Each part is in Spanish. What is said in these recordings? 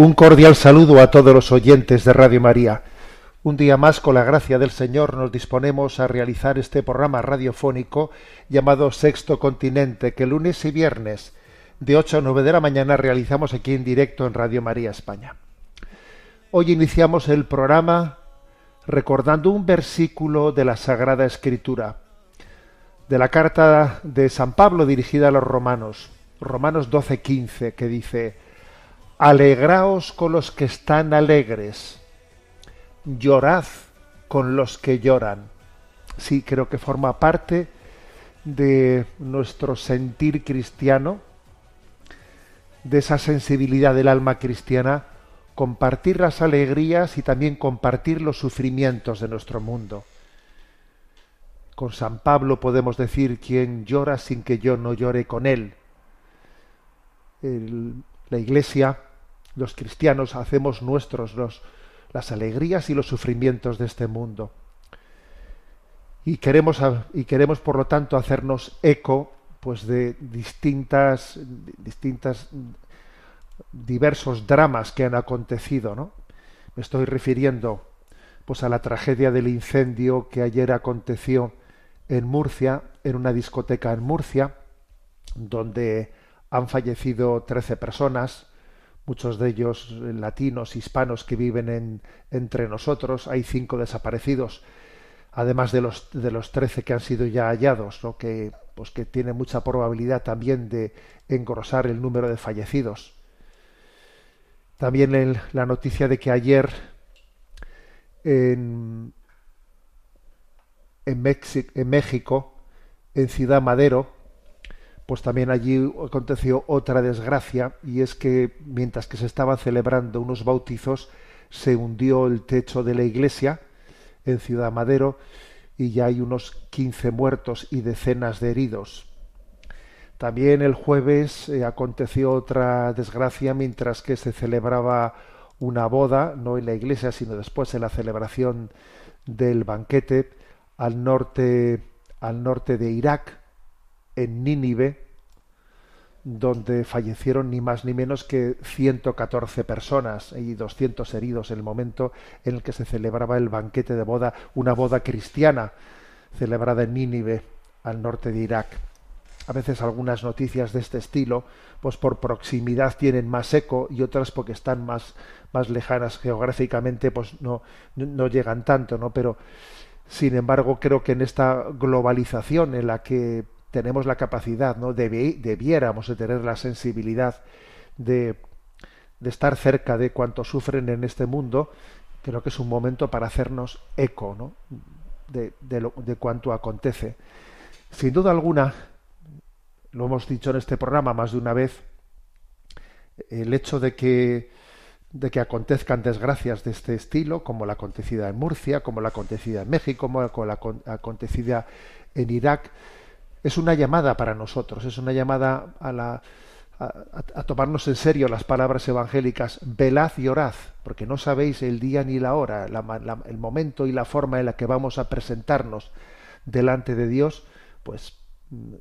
Un cordial saludo a todos los oyentes de Radio María. Un día más, con la gracia del Señor, nos disponemos a realizar este programa radiofónico llamado Sexto Continente, que lunes y viernes de 8 a 9 de la mañana realizamos aquí en directo en Radio María España. Hoy iniciamos el programa recordando un versículo de la Sagrada Escritura, de la carta de San Pablo dirigida a los romanos, Romanos 12:15, que dice, Alegraos con los que están alegres, llorad con los que lloran. Sí, creo que forma parte de nuestro sentir cristiano, de esa sensibilidad del alma cristiana, compartir las alegrías y también compartir los sufrimientos de nuestro mundo. Con San Pablo podemos decir, quien llora sin que yo no llore con él. La Iglesia, los cristianos, hacemos nuestros los, las alegrías y los sufrimientos de este mundo. Y queremos, y queremos, por lo tanto, hacernos eco pues, de distintas, distintas, diversos dramas que han acontecido. ¿no? Me estoy refiriendo pues, a la tragedia del incendio que ayer aconteció en Murcia, en una discoteca en Murcia, donde han fallecido 13 personas, muchos de ellos latinos, hispanos que viven en- entre nosotros. Hay cinco desaparecidos, además de los, de los 13 que han sido ya hallados, ¿no? que, pues, que tiene mucha probabilidad también de engrosar el número de fallecidos. También la noticia de que ayer en, en, en México, en Ciudad Madero, pues también allí aconteció otra desgracia y es que mientras que se estaban celebrando unos bautizos se hundió el techo de la iglesia en Ciudad Madero y ya hay unos 15 muertos y decenas de heridos. También el jueves eh, aconteció otra desgracia mientras que se celebraba una boda, no en la iglesia, sino después en la celebración del banquete al norte, al norte de Irak, en Nínive, donde fallecieron ni más ni menos que 114 personas y 200 heridos en el momento en el que se celebraba el banquete de boda, una boda cristiana celebrada en Nínive, al norte de Irak. A veces algunas noticias de este estilo, pues por proximidad tienen más eco y otras porque están más, más lejanas geográficamente, pues no, no, no llegan tanto, ¿no? Pero sin embargo, creo que en esta globalización en la que tenemos la capacidad, ¿no? Debi- debiéramos de tener la sensibilidad de, de estar cerca de cuantos sufren en este mundo, creo que es un momento para hacernos eco, ¿no? de, lo- de cuanto acontece. Sin duda alguna, lo hemos dicho en este programa más de una vez, el hecho de que de que acontezcan desgracias de este estilo, como la acontecida en Murcia, como la acontecida en México, como la acon- acontecida en Irak, es una llamada para nosotros, es una llamada a, la, a, tomarnos en serio las palabras evangélicas, velad y orad, porque no sabéis el día ni la hora, el momento y la forma en la que vamos a presentarnos delante de Dios, pues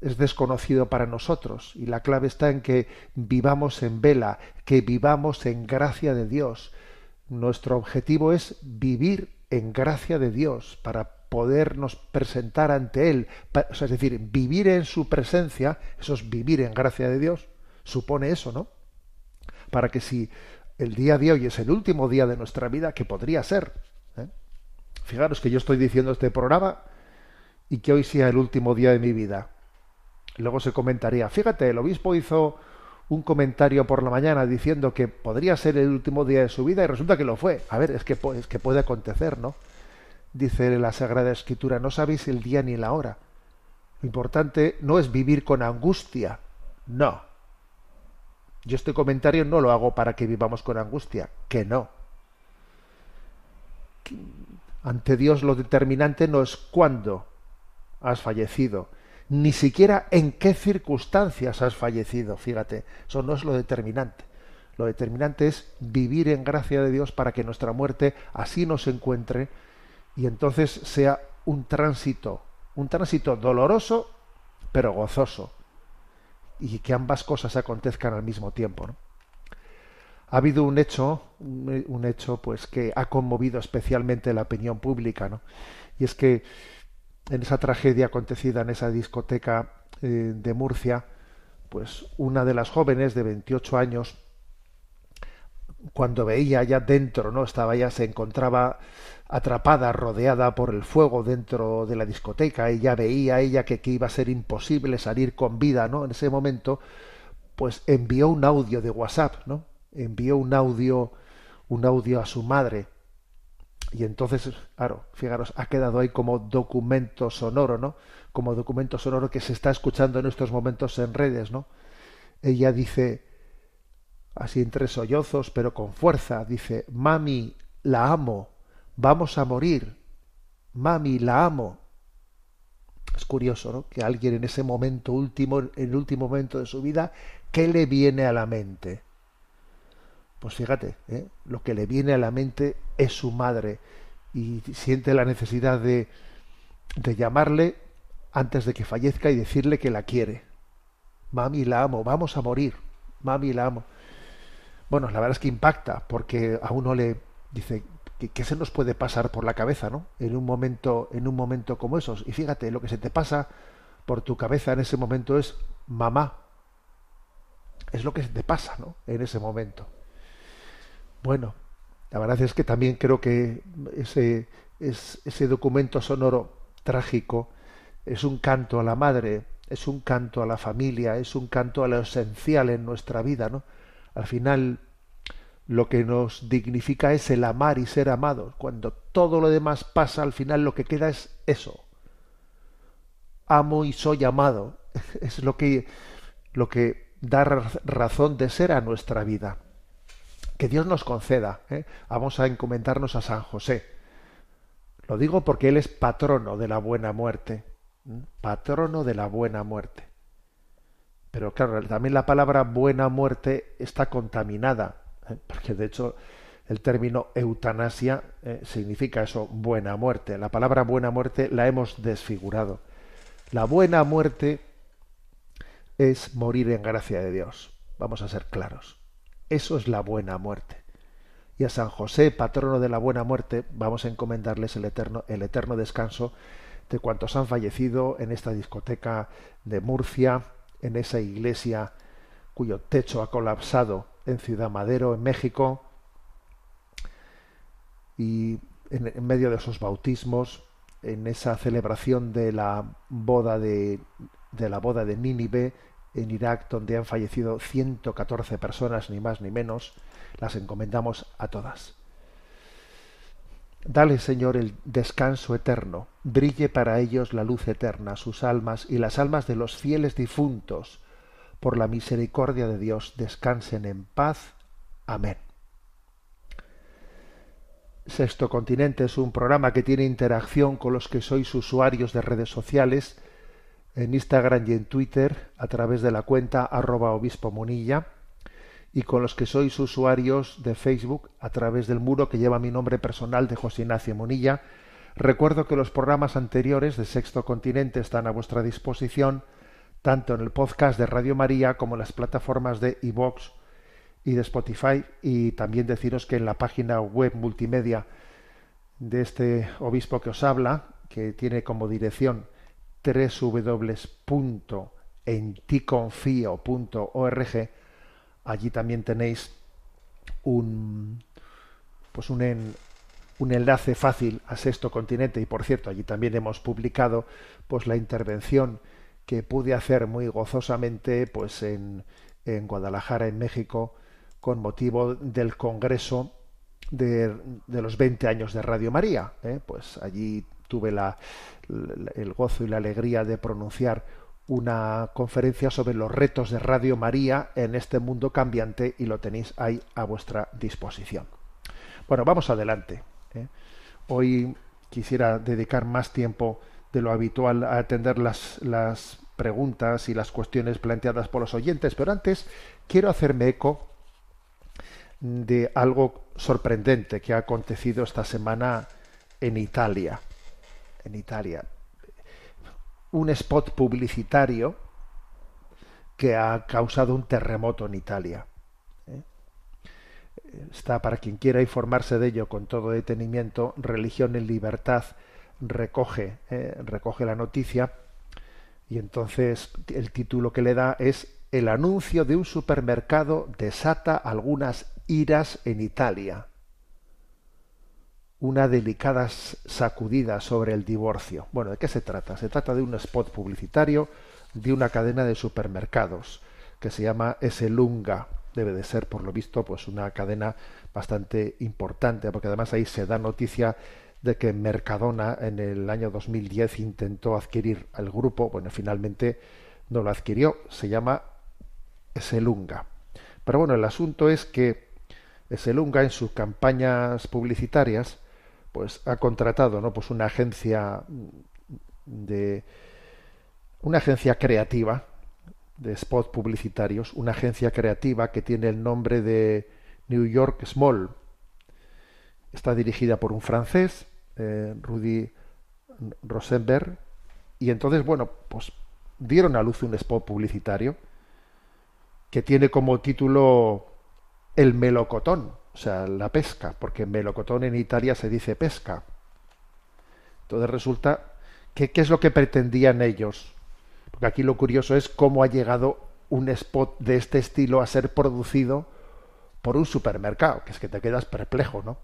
es desconocido para nosotros y la clave está en que vivamos en vela, que vivamos en gracia de Dios. Nuestro objetivo es vivir en gracia de Dios para podernos presentar ante Él, es decir, vivir en su presencia, eso es vivir en gracia de Dios, supone eso, ¿no? Para que si el día de hoy es el último día de nuestra vida, que podría ser, ¿eh? fijaros que yo estoy diciendo este programa y que hoy sea el último día de mi vida. Luego se comentaría, fíjate, el obispo hizo un comentario por la mañana diciendo que podría ser el último día de su vida y resulta que lo fue. A ver, es que, es que puede acontecer, ¿no? Dice la Sagrada Escritura, no sabéis el día ni la hora. Lo importante no es vivir con angustia, no. Yo este comentario no lo hago para que vivamos con angustia, que no. Ante Dios lo determinante no es cuándo has fallecido, ni siquiera en qué circunstancias has fallecido, fíjate, eso no es lo determinante. Lo determinante es vivir en gracia de Dios para que nuestra muerte así nos encuentre y entonces sea un tránsito, un tránsito doloroso pero gozoso y que ambas cosas acontezcan al mismo tiempo. Ha habido un hecho, un, un hecho pues que ha conmovido especialmente la opinión pública, ¿no? Y es que en esa tragedia acontecida en esa discoteca eh, de Murcia, pues una de las jóvenes de 28 años cuando veía ya dentro, ¿no? Estaba ya, se encontraba atrapada, rodeada por el fuego dentro de la discoteca, y ya veía ella que, que iba a ser imposible salir con vida, ¿no? En ese momento, pues envió un audio de WhatsApp, ¿no? Envió un audio, un audio a su madre. Y entonces, claro, fijaros, ha quedado ahí como documento sonoro, ¿no? Como documento sonoro que se está escuchando en estos momentos en redes, ¿no? Ella dice, así entre sollozos, pero con fuerza, dice, mami, la amo, vamos a morir, mami, la amo. Es curioso, ¿no? Que alguien en ese momento último, en el último momento de su vida, ¿qué le viene a la mente? Pues fíjate, ¿eh? lo que le viene a la mente es su madre y siente la necesidad de, de llamarle antes de que fallezca y decirle que la quiere. Mami, la amo, vamos a morir, mami, la amo. Bueno, la verdad es que impacta, porque a uno le dice que, se nos puede pasar por la cabeza, ¿no? En un momento, en un momento como esos. Y fíjate, lo que se te pasa por tu cabeza en ese momento es mamá. Es lo que se te pasa, ¿no? En ese momento. Bueno, la verdad es que también creo que ese, es, ese documento sonoro trágico es un canto a la madre, es un canto a la familia, es un canto a lo esencial en nuestra vida, ¿no? Al final, lo que nos dignifica es el amar y ser amados. Cuando todo lo demás pasa, al final lo que queda es eso. Amo y soy amado. Es lo que, lo que da razón de ser a nuestra vida. Que Dios nos conceda. ¿eh? Vamos a encomendarnos a San José. Lo digo porque Él es patrono de la buena muerte. Patrono de la buena muerte. Pero claro, también la palabra buena muerte está contaminada. Porque de hecho el término eutanasia eh, significa eso, buena muerte. La palabra buena muerte la hemos desfigurado. La buena muerte es morir en gracia de Dios. Vamos a ser claros. Eso es la buena muerte. Y a San José, patrono de la buena muerte, vamos a encomendarles el eterno, el eterno descanso de cuantos han fallecido en esta discoteca de Murcia, en esa iglesia cuyo techo ha colapsado en Ciudad Madero, en México, y en, medio de esos bautismos, en esa celebración de la boda de, de la boda de Nínive en Irak, donde han fallecido 114 personas, ni más ni menos, las encomendamos a todas. Dale, Señor, el descanso eterno, brille para ellos la luz eterna, sus almas y las almas de los fieles difuntos, por la misericordia de Dios, descansen en paz. Amén. Sexto Continente es un programa que tiene interacción con los que sois usuarios de redes sociales, en Instagram y en Twitter, a través de la cuenta arroba obispo monilla, y con los que sois usuarios de Facebook a través del muro que lleva mi nombre personal de José Ignacio Monilla. Recuerdo que los programas anteriores de Sexto Continente están a vuestra disposición tanto en el podcast de Radio María como en las plataformas de iVox y de Spotify. Y también deciros que en la página web multimedia de este obispo que os habla, que tiene como dirección www.enticonfio.org allí también tenéis un pues un, en, un enlace fácil a Sexto Continente. Y por cierto allí también hemos publicado pues la intervención que pude hacer muy gozosamente pues en, en Guadalajara, en México, con motivo del Congreso de, de los 20 años de Radio María. ¿eh? Pues allí tuve la, el gozo y la alegría de pronunciar una conferencia sobre los retos de Radio María en este mundo cambiante y lo tenéis ahí a vuestra disposición. Bueno, vamos adelante. ¿eh? Hoy quisiera dedicar más tiempo de lo habitual a atender las, las preguntas y las cuestiones planteadas por los oyentes, pero antes quiero hacerme eco de algo sorprendente que ha acontecido esta semana en Italia. En Italia. Un spot publicitario que ha causado un terremoto en Italia. ¿eh? Está para quien quiera informarse de ello con todo detenimiento. Religión en libertad recoge, eh, recoge la noticia y entonces el título que le da es El anuncio de un supermercado desata algunas iras en Italia. Una delicada sacudida sobre el divorcio. Bueno, ¿de qué se trata? Se trata de un spot publicitario de una cadena de supermercados que se llama Eselunga. Debe de ser, por lo visto, pues una cadena bastante importante, porque además ahí se da noticia de que Mercadona en el año 2010 intentó adquirir al grupo, bueno, finalmente no lo adquirió, se llama Eselunga. Pero bueno, el asunto es que Eselunga en sus campañas publicitarias pues ha contratado, ¿no? pues una agencia de una agencia creativa de spots publicitarios, una agencia creativa que tiene el nombre de New York Small. Está dirigida por un francés, eh, Rudy Rosenberg, y entonces, bueno, pues dieron a luz un spot publicitario que tiene como título El melocotón, o sea, la pesca, porque melocotón en Italia se dice pesca. Entonces resulta qué es lo que pretendían ellos. Porque aquí lo curioso es cómo ha llegado un spot de este estilo a ser producido por un supermercado, que es que te quedas perplejo, ¿no?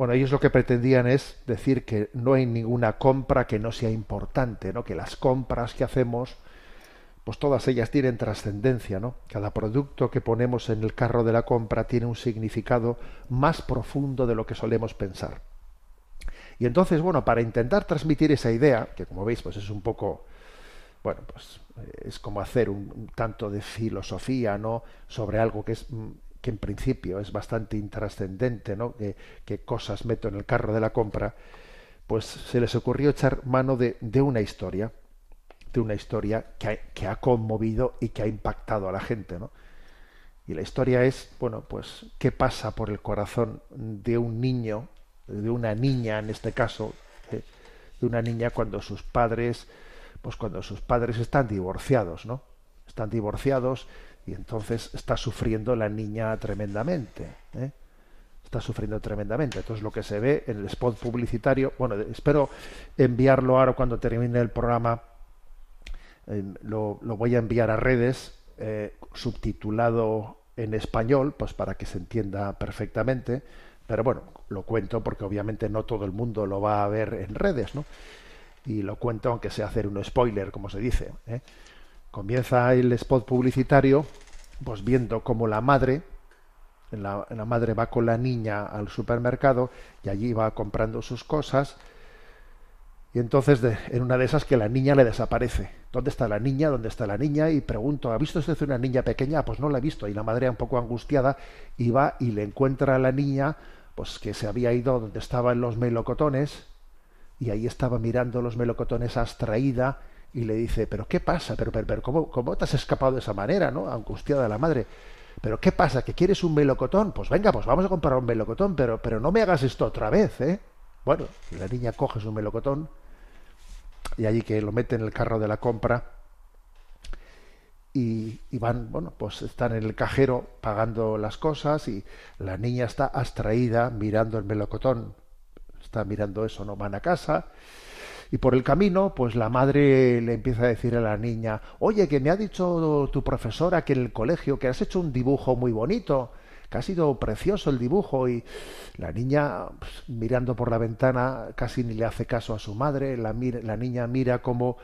Bueno, ellos lo que pretendían es decir que no hay ninguna compra que no sea importante, ¿no? Que las compras que hacemos, pues todas ellas tienen trascendencia, ¿no? Cada producto que ponemos en el carro de la compra tiene un significado más profundo de lo que solemos pensar. Y entonces, bueno, para intentar transmitir esa idea, que como veis, pues es un poco, bueno, pues es como hacer un, un tanto de filosofía, ¿no? Sobre algo que es que en principio es bastante intrascendente, ¿no? Que, cosas meto en el carro de la compra, pues se les ocurrió echar mano de, de una historia, de una historia que ha, conmovido y que ha impactado a la gente, ¿no? Y la historia es, bueno, pues, ¿qué pasa por el corazón de un niño, de una niña en este caso, de, de una niña cuando sus padres, pues cuando sus padres están divorciados, ¿no? Están divorciados, y entonces está sufriendo la niña tremendamente. ¿eh? Está sufriendo tremendamente. Entonces lo que se ve en el spot publicitario, bueno, espero enviarlo ahora cuando termine el programa, lo, lo, voy a enviar a redes eh, subtitulado en español, pues para que se entienda perfectamente. Pero bueno, lo cuento porque obviamente no todo el mundo lo va a ver en redes, ¿no? Y lo cuento aunque sea hacer un spoiler, como se dice. ¿eh? Comienza el spot publicitario, pues viendo cómo la madre, la, madre va con la niña al supermercado y allí va comprando sus cosas. Y entonces en una de esas que la niña le desaparece. ¿Dónde está la niña? ¿Dónde está la niña? Y pregunto, ¿ha visto usted una niña pequeña? Pues no la he visto. Y la madre un poco angustiada y va y le encuentra a la niña, pues que se había ido donde estaban los melocotones y ahí estaba mirando los melocotones abstraída y le dice, pero ¿qué pasa? Pero, pero, pero ¿cómo, ¿cómo, te has escapado de esa manera, no? Angustiada la madre. ¿Pero qué pasa? ¿Que quieres un melocotón? Pues venga, pues vamos a comprar un melocotón, pero, pero no me hagas esto otra vez, ¿eh? Bueno, la niña coge su melocotón y allí que lo mete en el carro de la compra y, y, van, bueno, pues están en el cajero pagando las cosas y la niña está abstraída mirando el melocotón. Está mirando eso, no van a casa y por el camino, pues la madre le empieza a decir a la niña, oye, que me ha dicho tu profesora que en el colegio que has hecho un dibujo muy bonito, que ha sido precioso el dibujo y la niña pues, mirando por la ventana casi ni le hace caso a su madre, la, la niña mira como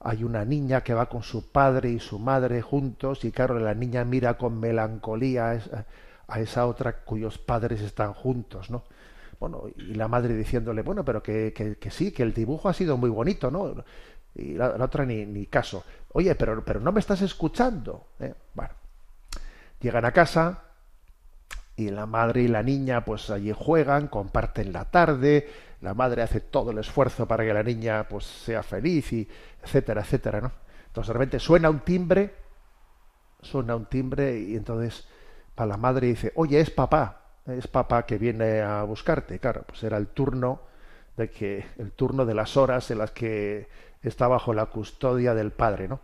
hay una niña que va con su padre y su madre juntos. Y claro, la niña mira con melancolía a esa, a esa otra cuyos padres están juntos, ¿no? Bueno, y la madre diciéndole, bueno, pero que, que, sí, que el dibujo ha sido muy bonito, ¿no? Y la, la otra ni, ni, caso. Oye, pero, pero no me estás escuchando. ¿eh? Bueno, llegan a casa y la madre y la niña pues allí juegan, comparten la tarde, la madre hace todo el esfuerzo para que la niña pues sea feliz y etcétera, etcétera, ¿no? Entonces de repente suena un timbre, suena un timbre y entonces para la madre dice, oye, es papá, es papá que viene a buscarte. Claro, pues era el turno de que, el turno de las horas en las que está bajo la custodia del padre, ¿no?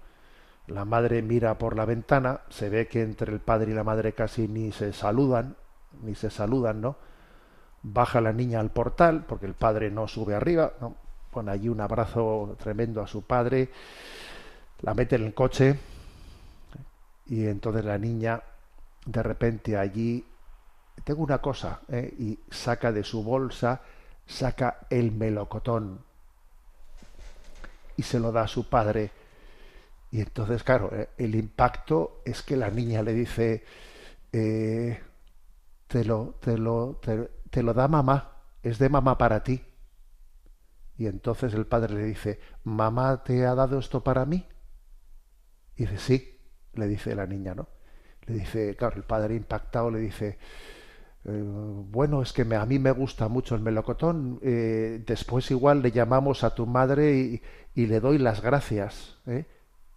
La madre mira por la ventana, se ve que entre el padre y la madre casi ni se saludan, ni se saludan, ¿no? Baja la niña al portal, porque el padre no sube arriba, ¿no? Pone allí un abrazo tremendo a su padre, la mete en el coche y entonces la niña de repente allí tengo una cosa ¿eh? y saca de su bolsa saca el melocotón y se lo da a su padre y entonces claro ¿eh? el impacto es que la niña le dice eh, te lo te lo te, te lo da mamá es de mamá para ti y entonces el padre le dice mamá te ha dado esto para mí y dice sí le dice la niña no le dice, claro, el padre impactado le dice, eh, bueno, es que a mí me gusta mucho el melocotón, eh, después igual le llamamos a tu madre y, y le doy las gracias. ¿eh?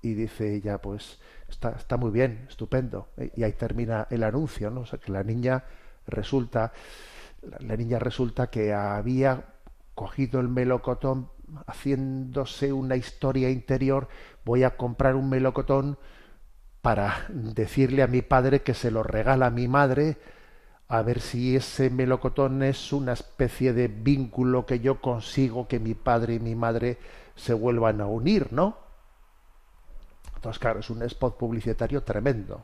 Y dice ella, pues está, está muy bien, estupendo. Y ahí termina el anuncio, ¿no? O sea, que la niña resulta, la niña resulta que había cogido el melocotón haciéndose una historia interior, voy a comprar un melocotón, para decirle a mi padre que se lo regala a mi madre, a ver si ese melocotón es una especie de vínculo que yo consigo que mi padre y mi madre se vuelvan a unir, ¿no? Entonces, claro, es un spot publicitario tremendo,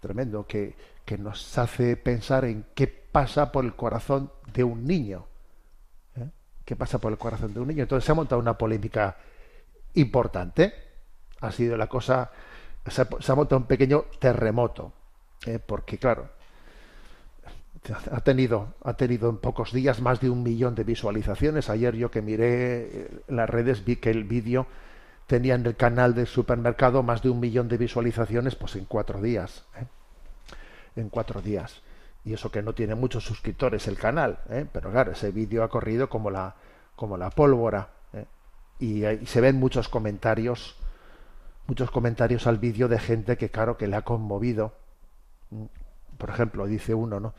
tremendo, que, que nos hace pensar en qué pasa por el corazón de un niño. ¿eh? ¿Qué pasa por el corazón de un niño? Entonces se ha montado una polémica importante. Ha sido la cosa se ha, montado un pequeño terremoto, ¿eh? porque claro, ha tenido, ha tenido en pocos días más de un millón de visualizaciones. Ayer yo que miré en las redes vi que el vídeo tenía en el canal del supermercado más de un millón de visualizaciones, pues en cuatro días. ¿eh? En cuatro días. Y eso que no tiene muchos suscriptores el canal, ¿eh? pero claro, ese vídeo ha corrido como la, como la pólvora. ¿eh? Y, y se ven muchos comentarios muchos comentarios al vídeo de gente que, claro, que le ha conmovido. Por ejemplo, dice uno, ¿no?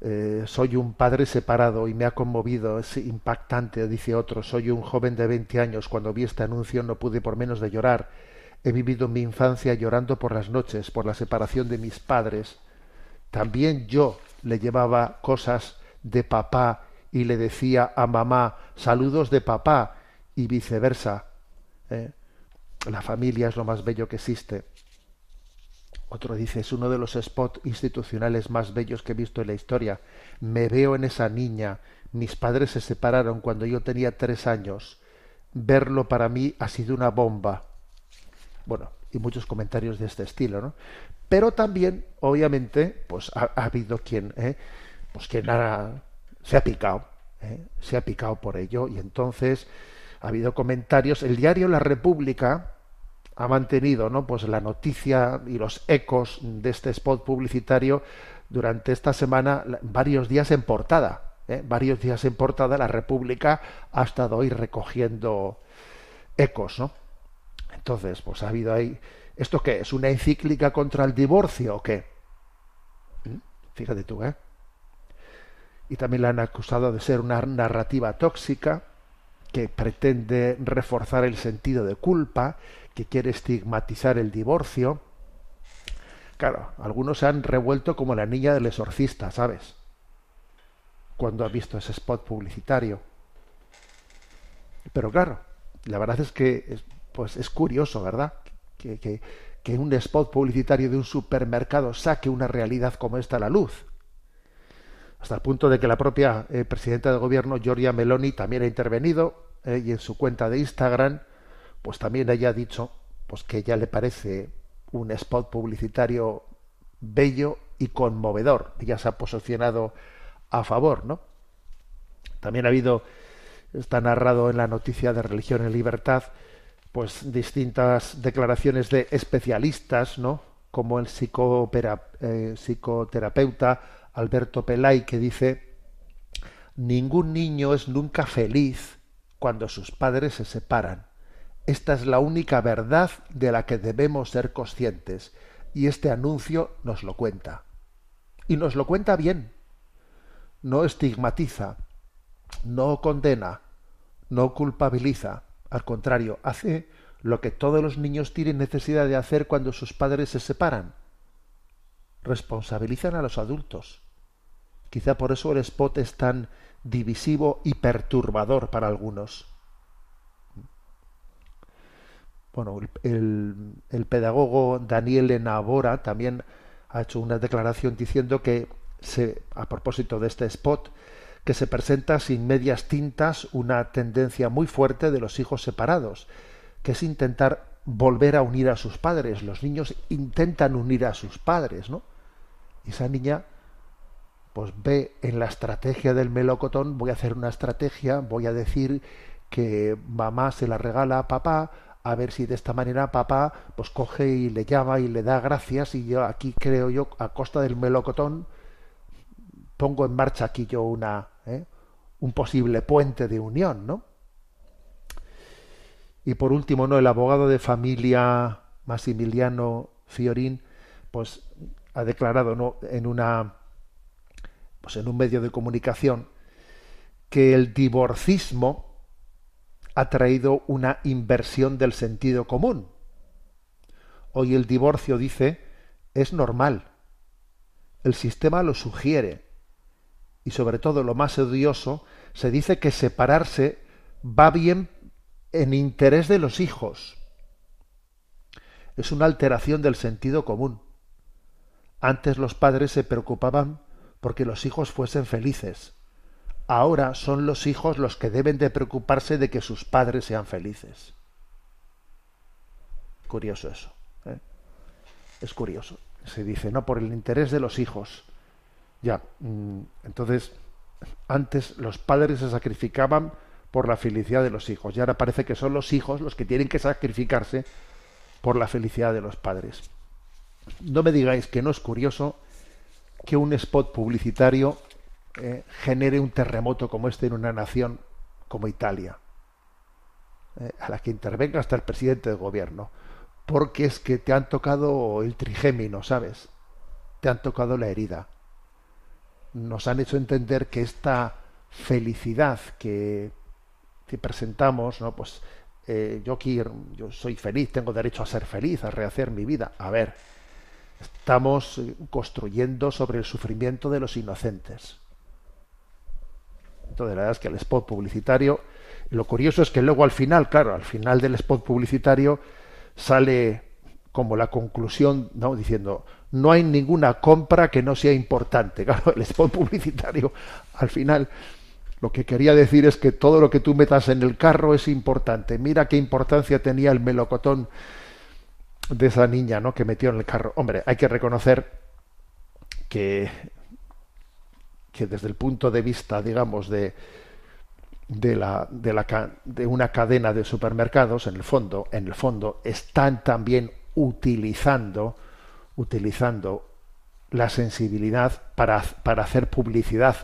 Eh, soy un padre separado y me ha conmovido, es impactante, dice otro. Soy un joven de 20 años. Cuando vi este anuncio no pude por menos de llorar. He vivido mi infancia llorando por las noches, por la separación de mis padres. También yo le llevaba cosas de papá y le decía a mamá saludos de papá y viceversa. ¿eh? La familia es lo más bello que existe. Otro dice, es uno de los spots institucionales más bellos que he visto en la historia. Me veo en esa niña. Mis padres se separaron cuando yo tenía tres años. Verlo para mí ha sido una bomba. Bueno, y muchos comentarios de este estilo, ¿no? Pero también, obviamente, pues ha, ha habido quien, ¿eh? pues quien ha, se ha picado, ¿eh? se ha picado por ello, y entonces ha habido comentarios. El diario La República, ha mantenido ¿no? pues la noticia y los ecos de este spot publicitario durante esta semana varios días en portada. ¿eh? Varios días en portada la República ha estado hoy recogiendo ecos, ¿no? Entonces, pues ha habido ahí. ¿Esto qué es? ¿Una encíclica contra el divorcio o qué? ¿Mm? Fíjate tú, ¿eh? Y también la han acusado de ser una narrativa tóxica que pretende reforzar el sentido de culpa, que quiere estigmatizar el divorcio. Claro, algunos se han revuelto como la niña del exorcista, ¿sabes? Cuando ha visto ese spot publicitario. Pero claro, la verdad es que es, pues es curioso, ¿verdad? Que, que, que un spot publicitario de un supermercado saque una realidad como esta a la luz. Hasta el punto de que la propia eh, presidenta del gobierno, Giorgia Meloni, también ha intervenido eh, y en su cuenta de Instagram pues también ella ha dicho pues que ella le parece un spot publicitario bello y conmovedor. Ella se ha posicionado a favor, ¿no? También ha habido, está narrado en la noticia de Religión y Libertad, pues distintas declaraciones de especialistas, ¿no? Como el eh, psicoterapeuta Alberto Pelay, que dice, ningún niño es nunca feliz cuando sus padres se separan. Esta es la única verdad de la que debemos ser conscientes, y este anuncio nos lo cuenta. Y nos lo cuenta bien. No estigmatiza, no condena, no culpabiliza. Al contrario, hace lo que todos los niños tienen necesidad de hacer cuando sus padres se separan. Responsabilizan a los adultos. Quizá por eso el spot es tan divisivo y perturbador para algunos. Bueno, el, el pedagogo Daniel Enabora también ha hecho una declaración diciendo que se, a propósito de este spot, que se presenta sin medias tintas una tendencia muy fuerte de los hijos separados, que es intentar volver a unir a sus padres. Los niños intentan unir a sus padres, ¿no? Y esa niña pues ve en la estrategia del melocotón, voy a hacer una estrategia, voy a decir que mamá se la regala a papá, a ver si de esta manera papá pues coge y le llama y le da gracias y yo aquí creo yo a costa del melocotón pongo en marcha aquí yo una ¿eh? un posible puente de unión, ¿no? Y por último, ¿no? El abogado de familia Massimiliano Fiorín, pues ha declarado ¿no? en una pues en un medio de comunicación que el divorcismo ha traído una inversión del sentido común. Hoy el divorcio, dice, es normal. El sistema lo sugiere y sobre todo lo más odioso, se dice que separarse va bien en interés de los hijos. Es una alteración del sentido común. Antes los padres se preocupaban porque los hijos fuesen felices. Ahora son los hijos los que deben de preocuparse de que sus padres sean felices. Curioso eso. ¿eh? Es curioso. Se dice, no, por el interés de los hijos. Ya, mm, entonces, antes los padres se sacrificaban por la felicidad de los hijos y ahora parece que son los hijos los que tienen que sacrificarse por la felicidad de los padres. No me digáis que no es curioso que un spot publicitario eh, genere un terremoto como este en una nación como Italia, eh, a la que intervenga hasta el presidente del gobierno, porque es que te han tocado el trigémino, ¿sabes? Te han tocado la herida nos han hecho entender que esta felicidad que, presentamos, ¿no? Pues eh, yo quiero, yo soy feliz, tengo derecho a ser feliz, a rehacer mi vida. A ver, estamos eh, construyendo sobre el sufrimiento de los inocentes. Entonces, la verdad es que el spot publicitario, lo curioso es que luego al final, claro, al final del spot publicitario sale como la conclusión, ¿no? Diciendo, no hay ninguna compra que no sea importante. Claro, el spot publicitario al final lo que quería decir es que todo lo que tú metas en el carro es importante. Mira qué importancia tenía el melocotón de esa niña, ¿no? Que metió en el carro. Hombre, hay que reconocer que que desde el punto de vista, digamos, de de la, de la de una cadena de supermercados, en el fondo, en el fondo están también utilizando utilizando la sensibilidad para, para hacer publicidad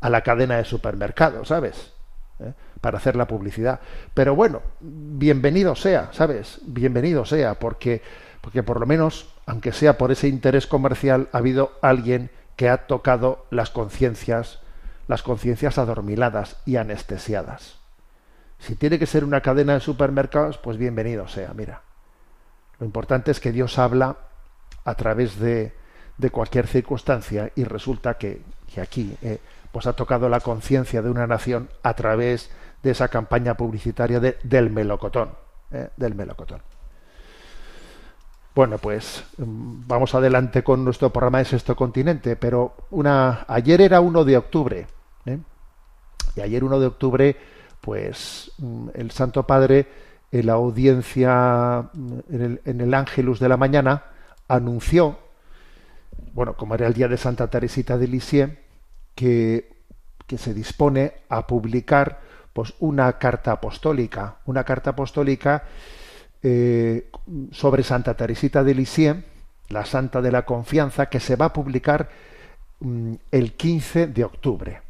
a la cadena de supermercados, ¿sabes? ¿Eh? Para hacer la publicidad. Pero bueno, bienvenido sea, ¿sabes? Bienvenido sea, porque, porque por lo menos, aunque sea por ese interés comercial, ha habido alguien que ha tocado las conciencias, las conciencias adormiladas y anestesiadas. Si tiene que ser una cadena de supermercados, pues bienvenido sea, mira. Lo importante es que Dios habla a través de, de cualquier circunstancia y resulta que, que aquí eh, pues ha tocado la conciencia de una nación a través de esa campaña publicitaria de, del melocotón, eh, del melocotón. Bueno, pues mm, vamos adelante con nuestro programa de Sexto Continente, pero una ayer era 1 de octubre, ¿eh? y ayer 1 de octubre, pues mm, el Santo Padre en la audiencia en el, en el Ángelus de la mañana anunció, bueno, como era el día de Santa Teresita de Lisieux, que, que se dispone a publicar pues una carta apostólica, una carta apostólica eh, sobre Santa Teresita de Lisieux, la Santa de la Confianza, que se va a publicar mm, el 15 de octubre.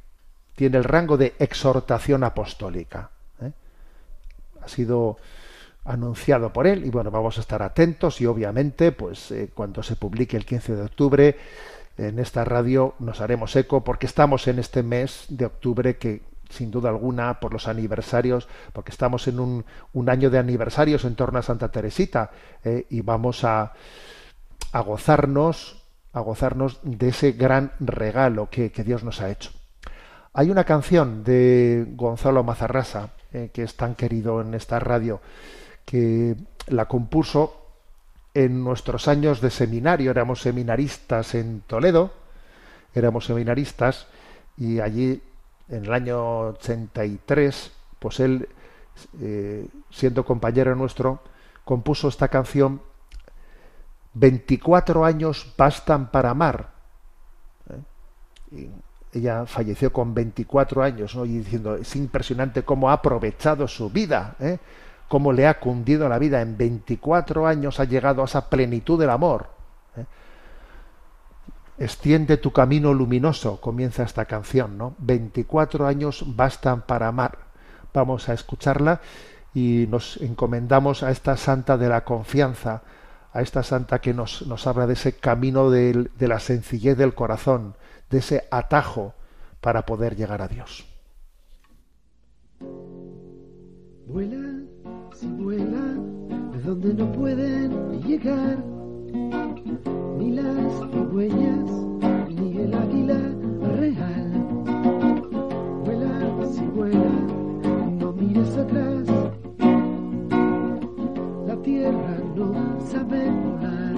Tiene el rango de exhortación apostólica. ¿eh? Ha sido anunciado por él y bueno, vamos a estar atentos y obviamente pues eh, cuando se publique el 15 de octubre en esta radio nos haremos eco porque estamos en este mes de octubre que sin duda alguna por los aniversarios, porque estamos en un, año de aniversarios en torno a Santa Teresita eh, y vamos a, gozarnos, a gozarnos de ese gran regalo que, que, Dios nos ha hecho. Hay una canción de Gonzalo Mazarrasa, eh, que es tan querido en esta radio, que la compuso en nuestros años de seminario, éramos seminaristas en Toledo, éramos seminaristas, y allí en el año 83, pues él, eh, siendo compañero nuestro, compuso esta canción 24 años bastan para amar. ¿eh? Ella falleció con 24 años, ¿no? y diciendo, es impresionante cómo ha aprovechado su vida, ¿eh? cómo le ha cundido la vida. En 24 años ha llegado a esa plenitud del amor. Extiende tu camino luminoso, comienza esta canción, ¿no? 24 años bastan para amar. Vamos a escucharla y nos encomendamos a esta santa de la confianza, a esta santa que nos, nos habla de ese camino de, de la sencillez del corazón, de ese atajo para poder llegar a Dios. Vuela, si vuela, de donde no pueden llegar ni las cigüeñas, ni el águila real. Vuela, si vuela, no mires atrás. La tierra no sabe volar.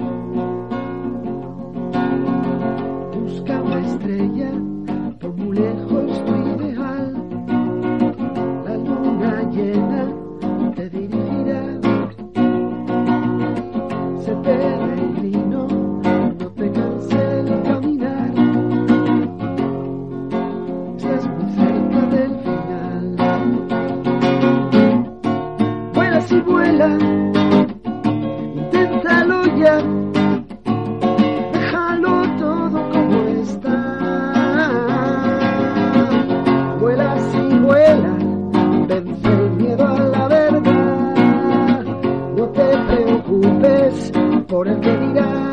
Busca una estrella, por muy lejos si vuela, inténtalo ya. Déjalo todo como está. Vuela si vuela, vence el miedo a la verdad. No te preocupes por el que dirá.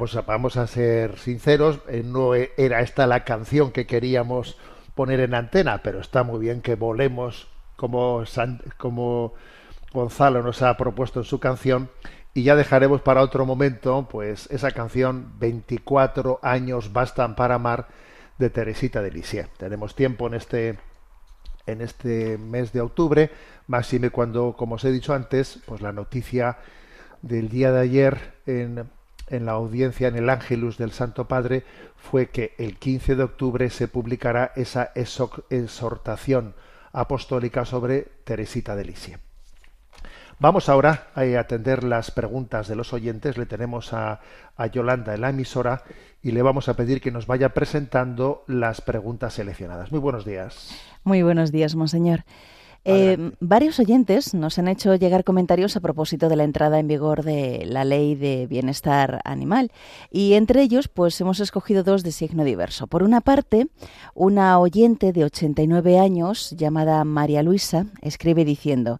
Pues vamos a ser sinceros, eh, no e- era esta la canción que queríamos poner en antena, pero está muy bien que volemos como, como Gonzalo nos ha propuesto en su canción y ya dejaremos para otro momento pues esa canción 24 años bastan para amar de Teresita de Lisieux. Tenemos tiempo en este en este mes de octubre, máxime cuando, como os he dicho antes, pues la noticia del día de ayer en, en la audiencia en el Ángelus del Santo Padre fue que el 15 de octubre se publicará esa exhortación apostólica sobre Teresita de Lisieux. Vamos ahora a atender las preguntas de los oyentes. Le tenemos a, a Yolanda en la emisora y le vamos a pedir que nos vaya presentando las preguntas seleccionadas. Muy buenos días. Muy buenos días, monseñor. Eh, varios oyentes nos han hecho llegar comentarios a propósito de la entrada en vigor de la ley de bienestar animal y entre ellos pues hemos escogido dos de signo diverso. Por una parte, una oyente de 89 años llamada María Luisa escribe diciendo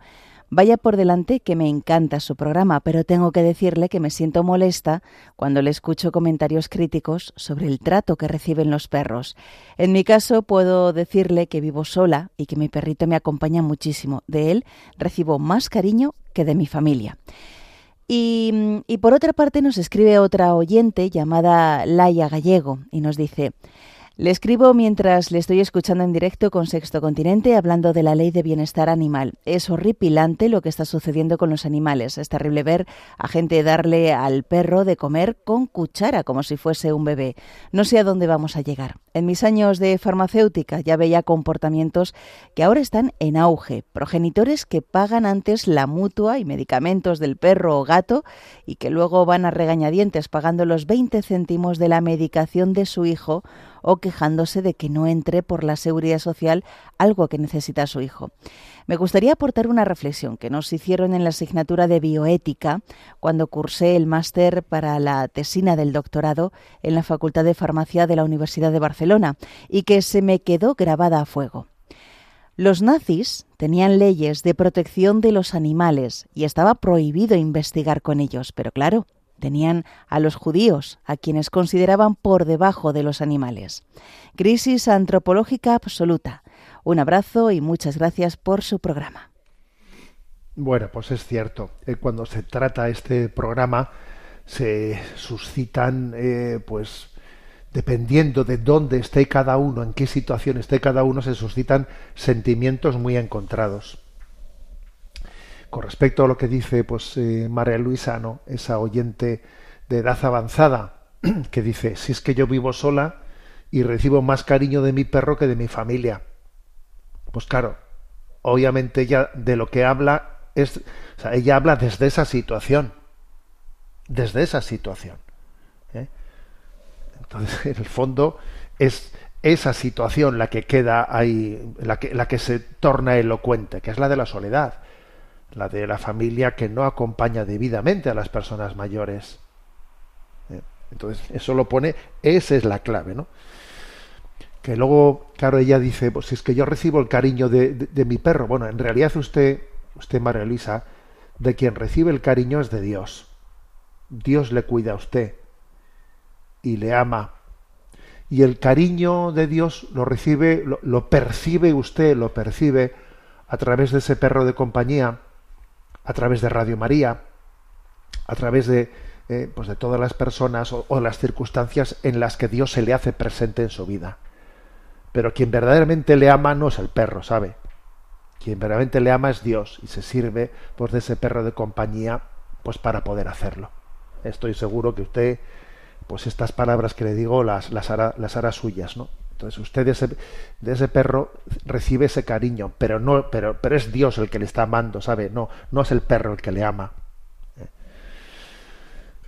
Vaya por delante que me encanta su programa, pero tengo que decirle que me siento molesta cuando le escucho comentarios críticos sobre el trato que reciben los perros. En mi caso puedo decirle que vivo sola y que mi perrito me acompaña muchísimo. De él recibo más cariño que de mi familia. Y, y por otra parte nos escribe otra oyente llamada Laia Gallego y nos dice, le escribo mientras le estoy escuchando en directo con Sexto Continente hablando de la ley de bienestar animal. Es horripilante lo que está sucediendo con los animales. Es terrible ver a gente darle al perro de comer con cuchara como si fuese un bebé. No sé a dónde vamos a llegar. En mis años de farmacéutica ya veía comportamientos que ahora están en auge. Progenitores que pagan antes la mutua y medicamentos del perro o gato y que luego van a regañadientes pagando los 20 céntimos de la medicación de su hijo o quejándose de que no entre por la seguridad social algo que necesita su hijo. Me gustaría aportar una reflexión que nos hicieron en la asignatura de bioética cuando cursé el máster para la tesina del doctorado en la Facultad de Farmacia de la Universidad de Barcelona y que se me quedó grabada a fuego. Los nazis tenían leyes de protección de los animales y estaba prohibido investigar con ellos, pero claro, tenían a los judíos, a quienes consideraban por debajo de los animales. Crisis antropológica absoluta. Un abrazo y muchas gracias por su programa. Bueno, pues es cierto. eh, cuando se trata este programa se suscitan, eh, pues, dependiendo de dónde esté cada uno, en qué situación esté cada uno, se suscitan sentimientos muy encontrados. Con respecto a lo que dice, pues, eh, María Luisa, ¿no? esa oyente de edad avanzada, que dice, si es que yo vivo sola y recibo más cariño de mi perro que de mi familia. Pues claro, obviamente ella de lo que habla es, o sea, ella habla desde esa situación, desde esa situación. ¿eh? Entonces, en el fondo es esa situación la que queda ahí, la que, la que se torna elocuente, que es la de la soledad, la de la familia que no acompaña debidamente a las personas mayores. ¿eh? Entonces, eso lo pone, esa es la clave, ¿no? Que luego, claro, ella dice, pues si es que yo recibo el cariño de, de, mi perro. Bueno, en realidad usted, usted, María Luisa, de quien recibe el cariño es de Dios. Dios le cuida a usted y le ama. Y el cariño de Dios lo recibe, lo, lo percibe usted, lo percibe a través de ese perro de compañía, a través de Radio María, a través de, eh, pues de todas las personas o las circunstancias en las que Dios se le hace presente en su vida. Pero quien verdaderamente le ama no es el perro, ¿sabe? Quien verdaderamente le ama es Dios y se sirve pues de ese perro de compañía pues para poder hacerlo. Estoy seguro que usted pues estas palabras que le digo las, hará, las suyas, ¿no? Entonces usted de ese, de ese perro recibe ese cariño, pero no, pero, pero es Dios el que le está amando, ¿sabe? No, no es el perro el que le ama. ¿eh?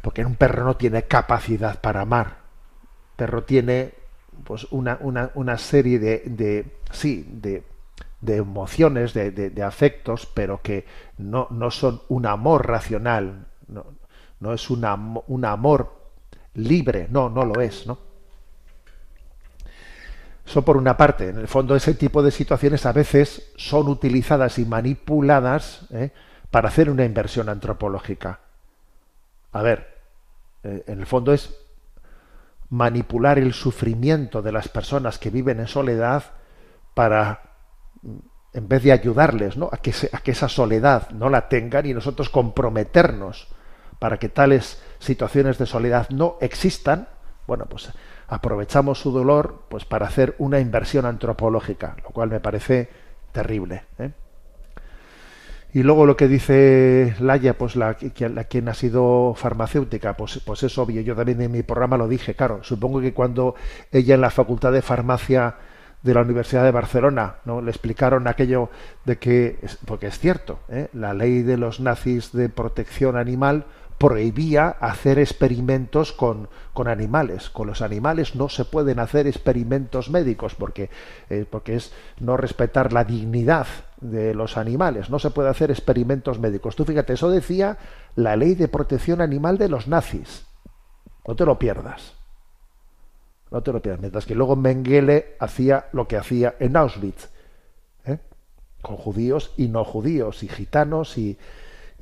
Porque un perro no tiene capacidad para amar. El perro tiene pues una, una, una serie de, de sí, de, de emociones, de, de, afectos, pero que no, no son un amor racional, no, no es un amor libre, no, no lo es, ¿no? Eso por una parte. En el fondo, ese tipo de situaciones a veces son utilizadas y manipuladas ¿eh? para hacer una inversión antropológica. A ver, eh, en el fondo es manipular el sufrimiento de las personas que viven en soledad para, en vez de ayudarles ¿no? a, que esa soledad no la tengan y nosotros comprometernos para que tales situaciones de soledad no existan, bueno, pues aprovechamos su dolor pues para hacer una inversión antropológica, lo cual me parece terrible. ¿eh? Y luego lo que dice Laia, pues la, la, quien ha sido farmacéutica, pues, pues es obvio. Yo también en mi programa lo dije, claro. Supongo que cuando ella en la Facultad de Farmacia de la Universidad de Barcelona, ¿no? Le explicaron aquello de que, porque es cierto, ¿eh? la ley de los nazis de protección animal prohibía hacer experimentos con, con, animales. Con los animales no se pueden hacer experimentos médicos porque, eh, porque es no respetar la dignidad de los animales. No se puede hacer experimentos médicos. Tú fíjate, eso decía la ley de protección animal de los nazis. No te lo pierdas. No te lo pierdas. Mientras que luego Mengele hacía lo que hacía en Auschwitz. ¿eh? Con judíos y no judíos, y gitanos y,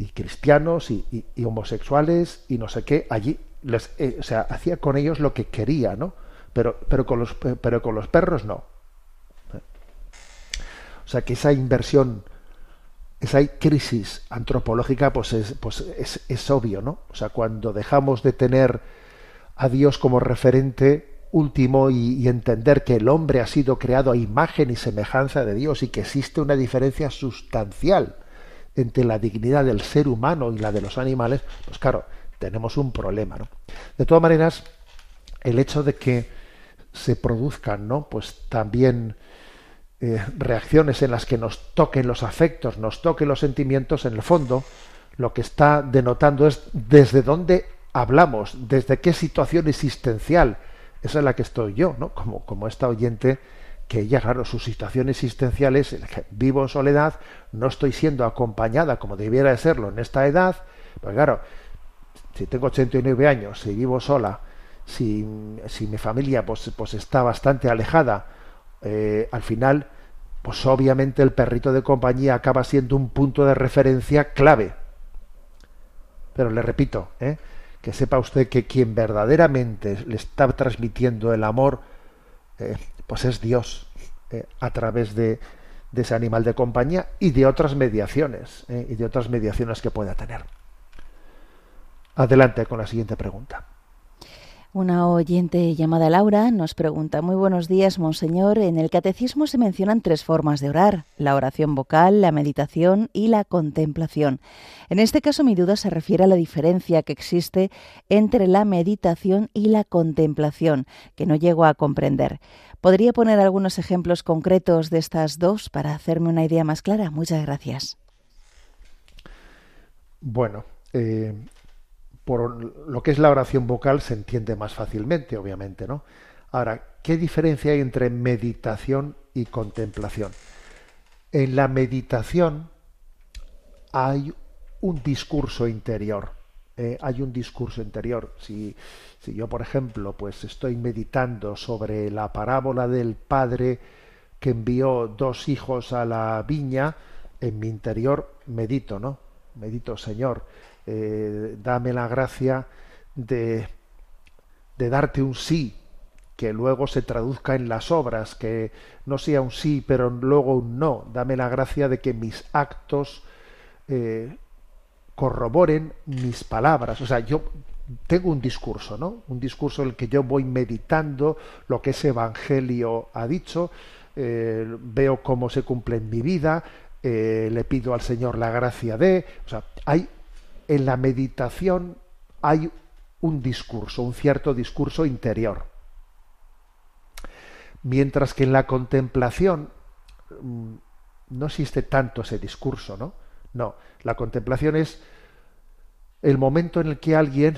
y cristianos y, homosexuales y no sé qué. Allí, les, eh, o sea, hacía con ellos lo que quería, ¿no? Pero, pero, con, los, pero con los perros no. O sea que esa inversión, esa crisis antropológica, pues es, pues es, obvio, ¿no? O sea, cuando dejamos de tener a Dios como referente último y, y, entender que el hombre ha sido creado a imagen y semejanza de Dios y que existe una diferencia sustancial entre la dignidad del ser humano y la de los animales, pues claro, tenemos un problema, ¿no? De todas maneras, el hecho de que se produzcan, ¿no? Pues también eh, reacciones en las que nos toquen los afectos, nos toquen los sentimientos, en el fondo, lo que está denotando es desde dónde hablamos, desde qué situación existencial, esa es la que estoy yo, ¿no? Como, como esta oyente que ella, claro, su situación existencial es vivo en soledad, no estoy siendo acompañada como debiera de serlo en esta edad, pues claro, si tengo 89 años, si vivo sola, si, si mi familia pues, pues está bastante alejada, eh, al final, pues obviamente el perrito de compañía acaba siendo un punto de referencia clave. Pero le repito, ¿eh? que sepa usted que quien verdaderamente le está transmitiendo el amor, eh, pues es Dios, eh, a través de, de, ese animal de compañía y de otras mediaciones, y de otras mediaciones que pueda tener. Adelante con la siguiente pregunta. Una oyente llamada Laura nos pregunta, muy buenos días, Monseñor. En el catecismo se mencionan tres formas de orar, la oración vocal, la meditación y la contemplación. En este caso mi duda se refiere a la diferencia que existe entre la meditación y la contemplación, que no llego a comprender. ¿Podría poner algunos ejemplos concretos de estas dos para hacerme una idea más clara? Muchas gracias. Bueno, eh, por lo que es la oración vocal se entiende más fácilmente, obviamente, ¿no? Ahora, ¿qué diferencia hay entre meditación y contemplación? En la meditación hay un discurso interior. Eh, hay un discurso interior. Si, si yo, por ejemplo, pues estoy meditando sobre la parábola del padre que envió dos hijos a la viña, en mi interior medito, ¿no? Medito, Señor, eh, dame la gracia de, de darte un sí que luego se traduzca en las obras, que no sea un sí, pero luego un no. Dame la gracia de que mis actos eh, corroboren mis palabras. O sea, yo tengo un discurso, ¿no? Un discurso en el que yo voy meditando lo que ese Evangelio ha dicho, eh, veo cómo se cumple en mi vida, le pido al Señor la gracia de... O sea, hay en la meditación hay un discurso, un cierto discurso interior. Mientras que en la contemplación mm, no existe tanto ese discurso, ¿no? No, la contemplación es el momento en el que alguien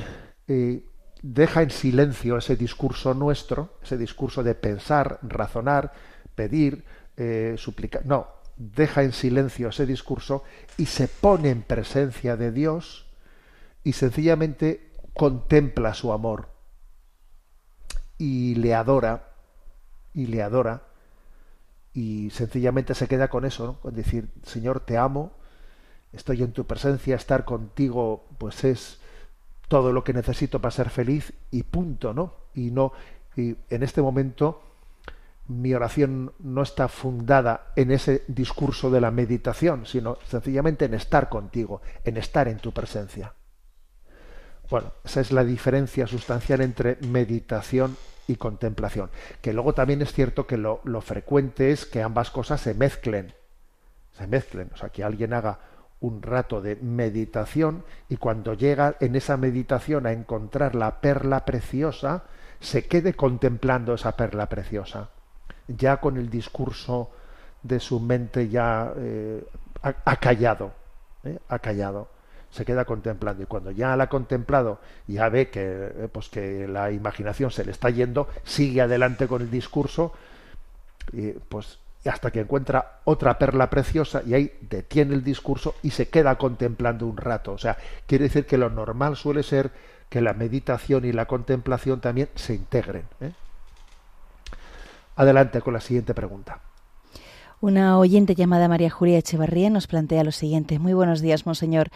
eh, deja en silencio ese discurso nuestro, ese discurso de pensar, razonar, pedir, eh, suplicar. No, deja en silencio ese discurso y se pone en presencia de Dios y sencillamente contempla su amor y le adora y le adora y sencillamente se queda con eso, con decir, Señor, te amo, estoy en tu presencia, estar contigo pues es todo lo que necesito para ser feliz y punto, ¿no? Y no y en este momento mi oración no está fundada en ese discurso de la meditación, sino sencillamente en estar contigo, en estar en tu presencia. Bueno, esa es la diferencia sustancial entre meditación y contemplación. Que luego también es cierto que lo, lo frecuente es que ambas cosas se mezclen. se mezclen. O sea, que alguien haga un rato de meditación y cuando llega en esa meditación a encontrar la perla preciosa, se quede contemplando esa perla preciosa. Ya con el discurso de su mente ya eh, ha, ha callado, ¿eh? ha callado se queda contemplando y cuando ya la ha contemplado ya ve que eh, pues que la imaginación se le está yendo sigue adelante con el discurso y pues hasta que encuentra otra perla preciosa y ahí detiene el discurso y se queda contemplando un rato o sea quiere decir que lo normal suele ser que la meditación y la contemplación también se integren ¿eh? Adelante con la siguiente pregunta Una oyente llamada María Julia Echevarría nos plantea lo siguiente. Muy buenos días, Monseñor.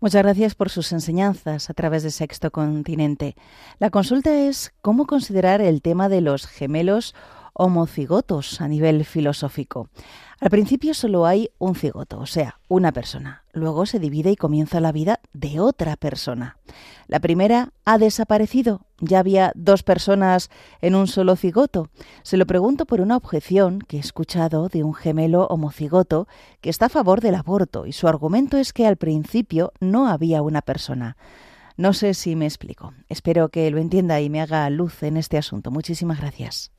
Muchas gracias por sus enseñanzas a través de Sexto Continente. La consulta es cómo considerar el tema de los gemelos homocigotos a nivel filosófico. Al principio solo hay un cigoto, o sea, una persona. Luego se divide y comienza la vida de otra persona. La primera ha desaparecido. Ya había dos personas en un solo cigoto. Se lo pregunto por una objeción que he escuchado de un gemelo homocigoto que está a favor del aborto y su argumento es que al principio no había una persona. No sé si me explico. Espero que lo entienda y me haga luz en este asunto. Muchísimas gracias.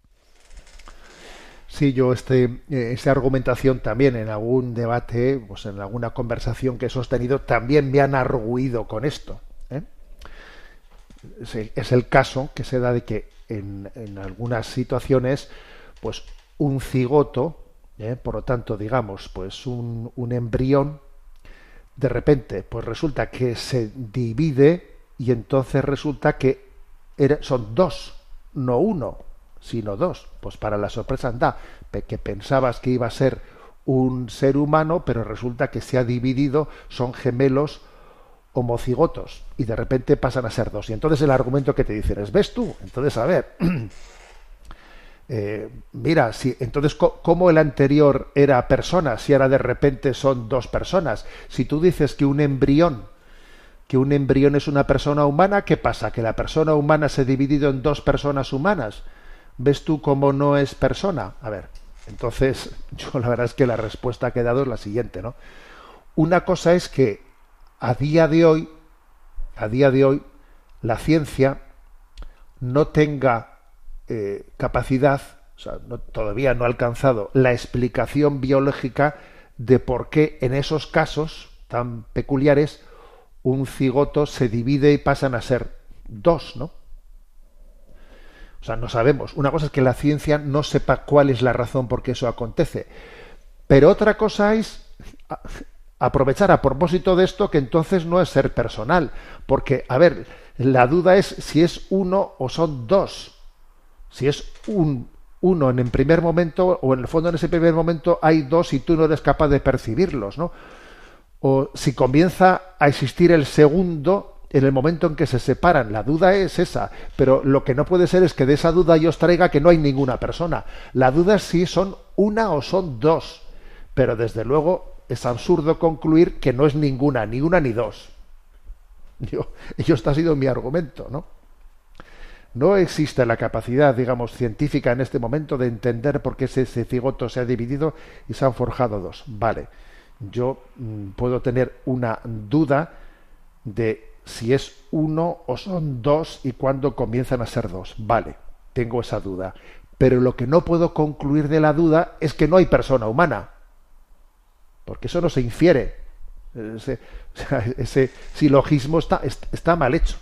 Sí, yo este, eh, esta argumentación también en algún debate, pues en alguna conversación que he sostenido, también me han arguido con esto. ¿eh? Es, el, caso que se da de que en, en algunas situaciones, pues un cigoto, ¿eh? por lo tanto, digamos, pues un, un, embrión, de repente, pues resulta que se divide y entonces resulta que son dos, no uno sino dos. Pues para la sorpresa anda, que pensabas que iba a ser un ser humano, pero resulta que se ha dividido, son gemelos homocigotos, y de repente pasan a ser dos. Y entonces el argumento que te dicen es, ¿ves tú? Entonces, a ver, eh, mira, si, entonces, ¿cómo el anterior era persona si ahora de repente son dos personas? Si tú dices que un embrión, que un embrión es una persona humana, ¿qué pasa? ¿Que la persona humana se ha dividido en dos personas humanas? ¿Ves tú cómo no es persona? A ver, entonces yo la verdad es que la respuesta que he dado es la siguiente, ¿no? Una cosa es que a día de hoy, a día de hoy, la ciencia no tenga eh, capacidad, o sea, todavía no ha alcanzado la explicación biológica de por qué en esos casos tan peculiares un cigoto se divide y pasan a ser dos, ¿no? O sea, no sabemos. Una cosa es que la ciencia no sepa cuál es la razón por qué eso acontece. Pero otra cosa es aprovechar a propósito de esto que entonces no es ser personal. Porque, a ver, la duda es si es uno o son dos. Si es un uno en el primer momento o en el fondo en ese primer momento hay dos y tú no eres capaz de percibirlos, ¿no? O si comienza a existir el segundo en el momento en que se separan. La duda es esa, pero lo que no puede ser es que de esa duda yo os traiga que no hay ninguna persona. La duda es si son una o son dos, pero desde luego es absurdo concluir que no es ninguna, ni una ni dos. Yo, yo este ha sido mi argumento, ¿no? No existe la capacidad, digamos, científica en este momento de entender por qué ese, ese cigoto se ha dividido y se han forjado dos. Vale, yo mm, puedo tener una duda de si es uno o son dos y cuándo comienzan a ser dos. Vale, tengo esa duda. Pero lo que no puedo concluir de la duda es que no hay persona humana. Porque eso no se infiere. Ese, silogismo está, mal hecho.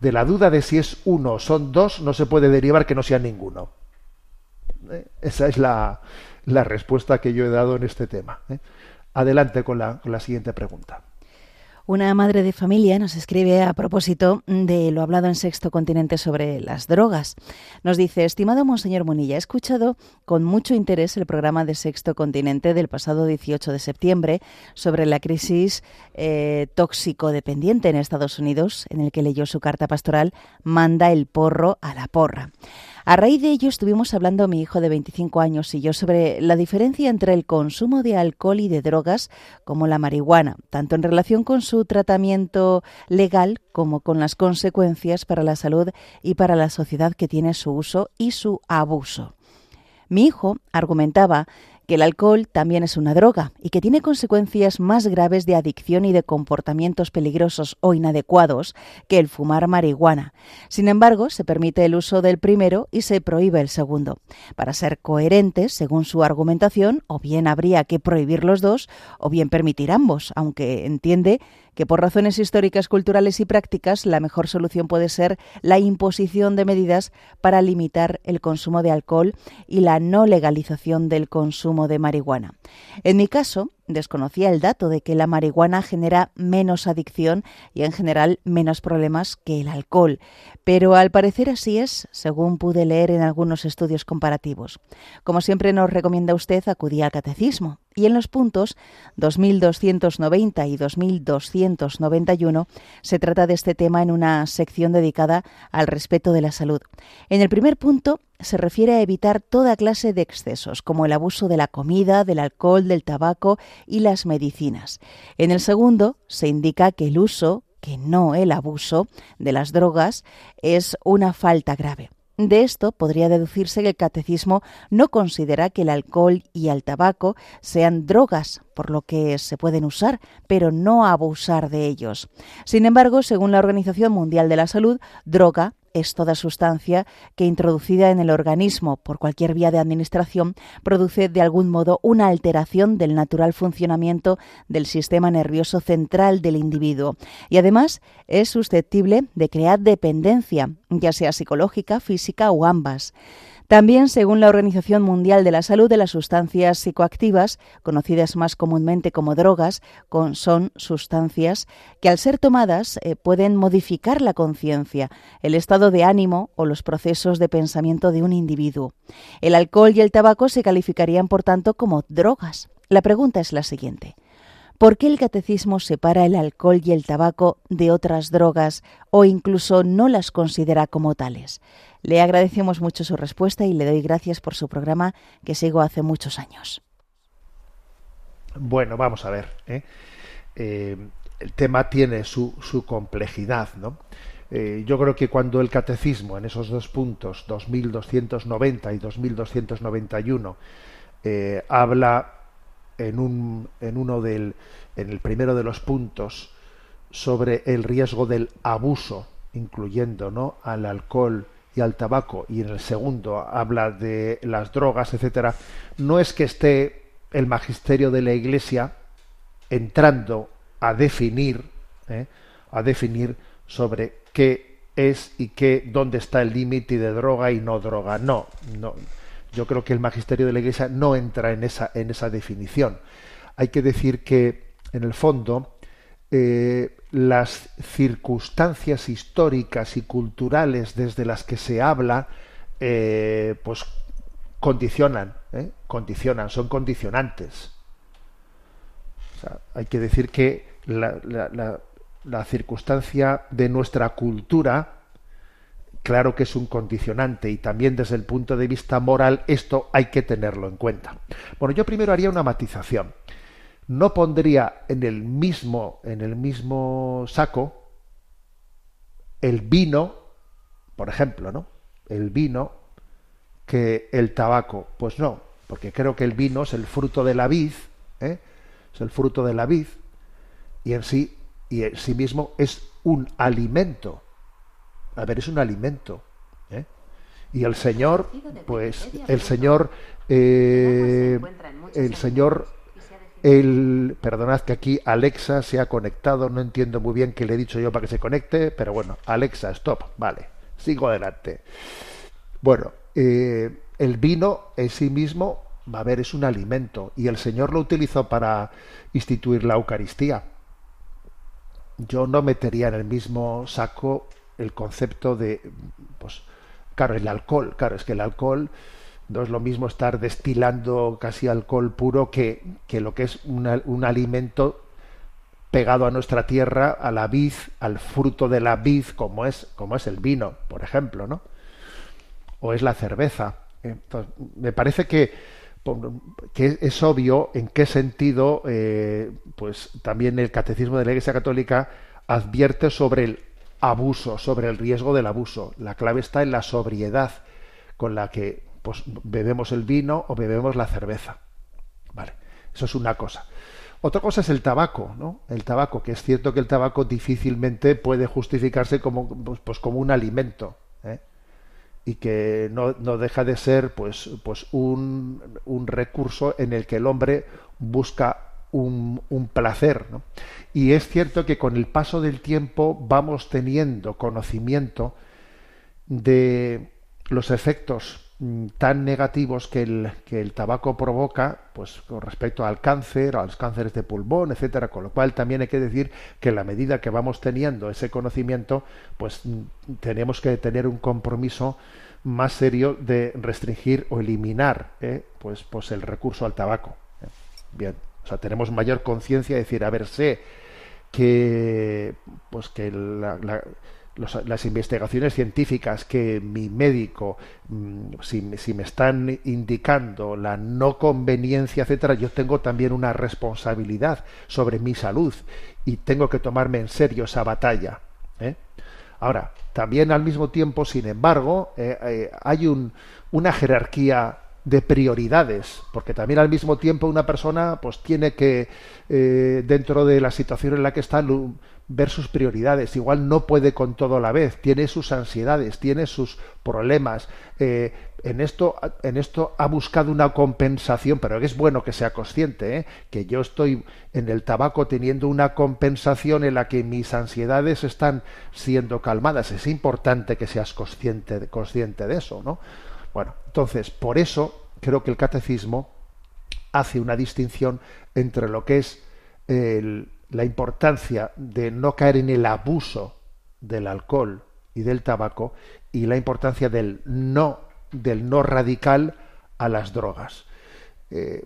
De la duda de si es uno o son dos no se puede derivar que no sea ninguno. ¿Eh? Esa es la, respuesta que yo he dado en este tema. ¿eh? Adelante con la, con la siguiente pregunta. Una madre de familia nos escribe a propósito de lo hablado en Sexto Continente sobre las drogas. Nos dice, estimado Monseñor Monilla, he escuchado con mucho interés el programa de Sexto Continente del pasado 18 de septiembre sobre la crisis eh, tóxico-dependiente en Estados Unidos, en el que leyó su carta pastoral Manda el porro a la porra. A raíz de ello estuvimos hablando mi hijo de 25 años y yo sobre la diferencia entre el consumo de alcohol y de drogas como la marihuana, tanto en relación con su tratamiento legal como con las consecuencias para la salud y para la sociedad que tiene su uso y su abuso. Mi hijo argumentaba que el alcohol también es una droga y que tiene consecuencias más graves de adicción y de comportamientos peligrosos o inadecuados que el fumar marihuana. Sin embargo, se permite el uso del primero y se prohíbe el segundo. Para ser coherentes, según su argumentación, o bien habría que prohibir los dos o bien permitir ambos, aunque entiende que por razones históricas, culturales y prácticas la mejor solución puede ser la imposición de medidas para limitar el consumo de alcohol y la no legalización del consumo de marihuana. En mi caso, desconocía el dato de que la marihuana genera menos adicción y en general menos problemas que el alcohol, pero al parecer así es, según pude leer en algunos estudios comparativos. Como siempre nos recomienda usted acudir al catecismo y en los puntos 2290 y 2291 se trata de este tema en una sección dedicada al respeto de la salud. En el primer punto se refiere a evitar toda clase de excesos, como el abuso de la comida, del alcohol, del tabaco y las medicinas. En el segundo se indica que el uso, que no el abuso, de las drogas es una falta grave. De esto podría deducirse que el catecismo no considera que el alcohol y el tabaco sean drogas, por lo que se pueden usar, pero no abusar de ellos. Sin embargo, según la Organización Mundial de la Salud, droga es toda sustancia que introducida en el organismo por cualquier vía de administración produce de algún modo una alteración del natural funcionamiento del sistema nervioso central del individuo y además es susceptible de crear dependencia, ya sea psicológica, física o ambas. También, según la Organización Mundial de la Salud, de las sustancias psicoactivas, conocidas más comúnmente como drogas, son sustancias que al ser tomadas eh, pueden modificar la conciencia, el estado de ánimo o los procesos de pensamiento de un individuo. El alcohol y el tabaco se calificarían, por tanto, como drogas. La pregunta es la siguiente. ¿Por qué el catecismo separa el alcohol y el tabaco de otras drogas o incluso no las considera como tales? Le agradecemos mucho su respuesta y le doy gracias por su programa que sigo hace muchos años. Bueno, vamos a ver. ¿eh? Eh, el tema tiene su, complejidad, ¿no? Eh, yo creo que cuando el catecismo, en esos dos puntos, 2290 y 2291, habla en, un, en uno del, en el primero de los puntos sobre el riesgo del abuso, incluyendo ¿no? al alcohol y al tabaco, y en el segundo habla de las drogas, etcétera, no es que esté el magisterio de la Iglesia entrando a definir, ¿eh? a definir sobre qué es y qué, dónde está el límite de droga y no droga. No, no. Yo creo que el magisterio de la Iglesia no entra en esa, en esa definición. Hay que decir que, en el fondo, eh, las circunstancias históricas y culturales desde las que se habla, eh, pues condicionan, ¿eh? condicionan, son condicionantes. hay que decir que la, la, circunstancia de nuestra cultura, claro que es un condicionante y también desde el punto de vista moral esto hay que tenerlo en cuenta. Bueno, yo primero haría una matización no pondría en el mismo, en el mismo saco el vino, por ejemplo, ¿no? El vino que el tabaco. Pues no, porque creo que el vino es el fruto de la vid, ¿eh? es el fruto de la vid, y en sí, y en sí mismo es un alimento. A ver, es un alimento. ¿eh? Y el Señor, pues, el Señor, eh, el Señor el, perdonad que aquí Alexa se ha conectado, no entiendo muy bien qué le he dicho yo para que se conecte, pero bueno, Alexa, stop, vale, sigo adelante. Bueno, eh, el vino en sí mismo, va a ver, es un alimento y el Señor lo utilizó para instituir la Eucaristía. Yo no metería en el mismo saco el concepto de, pues, claro, el alcohol, claro, es que el alcohol no es lo mismo estar destilando casi alcohol puro que, que lo que es un alimento pegado a nuestra tierra, a la vid, al fruto de la vid, como es, como es el vino, por ejemplo, ¿no? O es la cerveza. Entonces, me parece que, que es obvio en qué sentido, eh, pues también el catecismo de la Iglesia Católica advierte sobre el abuso, sobre el riesgo del abuso. La clave está en la sobriedad con la que pues bebemos el vino o bebemos la cerveza. Vale, eso es una cosa. Otra cosa es el tabaco, ¿no? El tabaco, que es cierto que el tabaco difícilmente puede justificarse como, pues, pues como un alimento, ¿eh? y que no, no deja de ser pues, pues un, un recurso en el que el hombre busca un, placer. ¿no? Y es cierto que con el paso del tiempo vamos teniendo conocimiento de los efectos mm, tan negativos que el, que el tabaco provoca, pues con respecto al cáncer, a los cánceres de pulmón, etcétera, con lo cual también hay que decir que en la medida que vamos teniendo ese conocimiento, pues mm, tenemos que tener un compromiso más serio de restringir o eliminar eh, pues, pues el recurso al tabaco. ¿eh? Bien, o sea, tenemos mayor conciencia de decir, a ver, sé que pues que las investigaciones científicas que mi médico, mm, si, si, me están indicando la no conveniencia, etcétera, yo tengo también una responsabilidad sobre mi salud y tengo que tomarme en serio esa batalla. ¿eh? Ahora, también al mismo tiempo, sin embargo, eh, eh, hay un, una jerarquía de prioridades, porque también al mismo tiempo una persona pues tiene que eh, dentro de la situación en la que está ver sus prioridades. Igual no puede con todo a la vez, tiene sus ansiedades, tiene sus problemas. Eh, en esto, en esto ha buscado una compensación, pero es bueno que sea consciente, ¿eh? que yo estoy en el tabaco teniendo una compensación en la que mis ansiedades están siendo calmadas. Es importante que seas consciente, consciente de eso, ¿no? Bueno, entonces, por eso creo que el catecismo hace una distinción entre lo que es el, la importancia de no caer en el abuso del alcohol y del tabaco y la importancia del no del no radical a las drogas. Eh,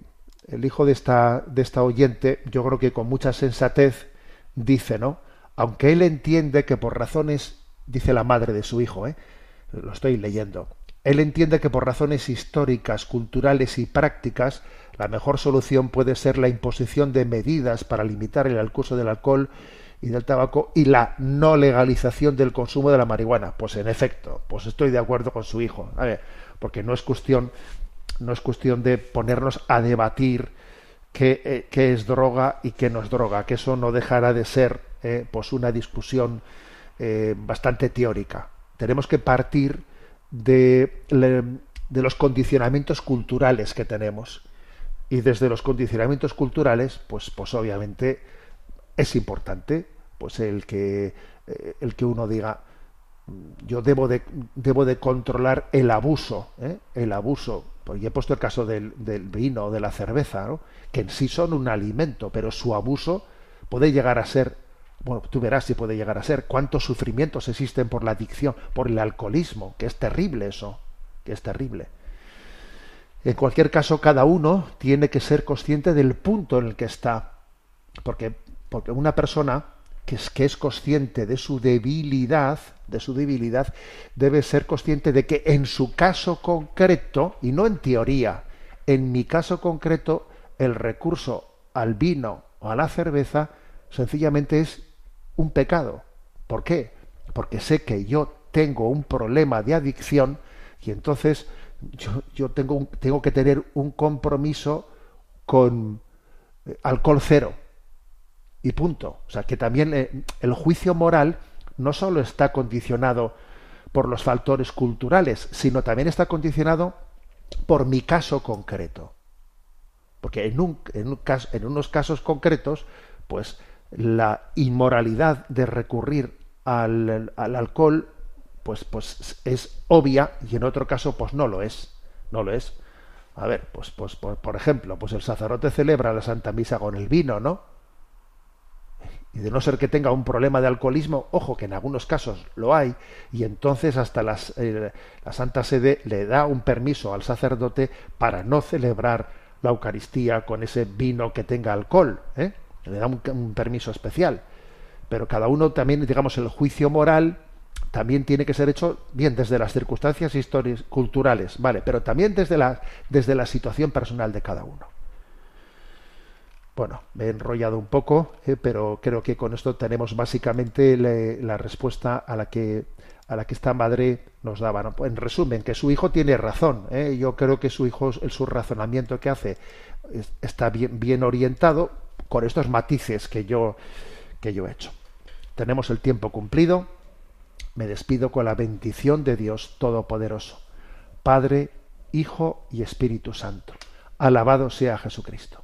el hijo de esta, de esta oyente, yo creo que con mucha sensatez dice, ¿no? Aunque él entiende que por razones, dice la madre de su hijo, ¿eh? lo estoy leyendo, él entiende que por razones históricas, culturales y prácticas, la mejor solución puede ser la imposición de medidas para limitar el curso del alcohol y del tabaco y la no legalización del consumo de la marihuana. Pues en efecto, pues estoy de acuerdo con su hijo, a ver, porque no es cuestión, no es cuestión de ponernos a debatir qué, eh, es droga y qué no es droga, que eso no dejará de ser eh, pues una discusión eh, bastante teórica. Tenemos que partir de, de los condicionamientos culturales que tenemos. Y desde los condicionamientos culturales, pues, pues obviamente es importante pues el que eh, el que uno diga mm, yo debo de debo de controlar el abuso ¿eh? el abuso pues he puesto el caso del, del vino o de la cerveza que en sí son un alimento pero su abuso puede llegar a ser bueno tú verás si puede llegar a ser. Cuántos sufrimientos existen por la adicción por el alcoholismo que es terrible eso que es terrible. En cualquier caso, cada uno tiene que ser consciente del punto en el que está. Porque, porque una persona que es, que es consciente de su debilidad, de su debilidad, debe ser consciente de que en su caso concreto, y no en teoría, en mi caso concreto, el recurso al vino o a la cerveza sencillamente es un pecado. ¿Por qué? Porque sé que yo tengo un problema de adicción y entonces yo, yo tengo, tengo que tener un compromiso con eh, alcohol cero. Y punto. O sea, que también eh, el juicio moral no solo está condicionado por los factores culturales, sino también está condicionado por mi caso concreto. Porque en, un, en, un en unos casos concretos, pues la inmoralidad de recurrir al, al alcohol pues, pues es obvia y en otro caso pues no lo es, no lo es. A ver, pues, pues por, por ejemplo, pues el sacerdote celebra la Santa Misa con el vino, ¿no? Y de no ser que tenga un problema de alcoholismo, ojo que en algunos casos lo hay, y entonces hasta las, eh, la Santa Sede le da un permiso al sacerdote para no celebrar la Eucaristía con ese vino que tenga alcohol, ¿eh? Le da un, permiso especial. Pero cada uno también, digamos, el juicio moral también tiene que ser hecho bien desde las circunstancias históricas, culturales, vale, pero también desde la, desde la situación personal de cada uno. Bueno, me he enrollado un poco, eh, pero creo que con esto tenemos básicamente la respuesta a la que a la que esta madre nos daba. ¿no? En resumen, que su hijo tiene razón. ¿eh? Yo creo que su hijo, su razonamiento que hace es- está bien, bien orientado con estos matices que yo, que yo he hecho. Tenemos el tiempo cumplido. Me despido con la bendición de Dios Todopoderoso, Padre, Hijo y Espíritu Santo. Alabado sea Jesucristo.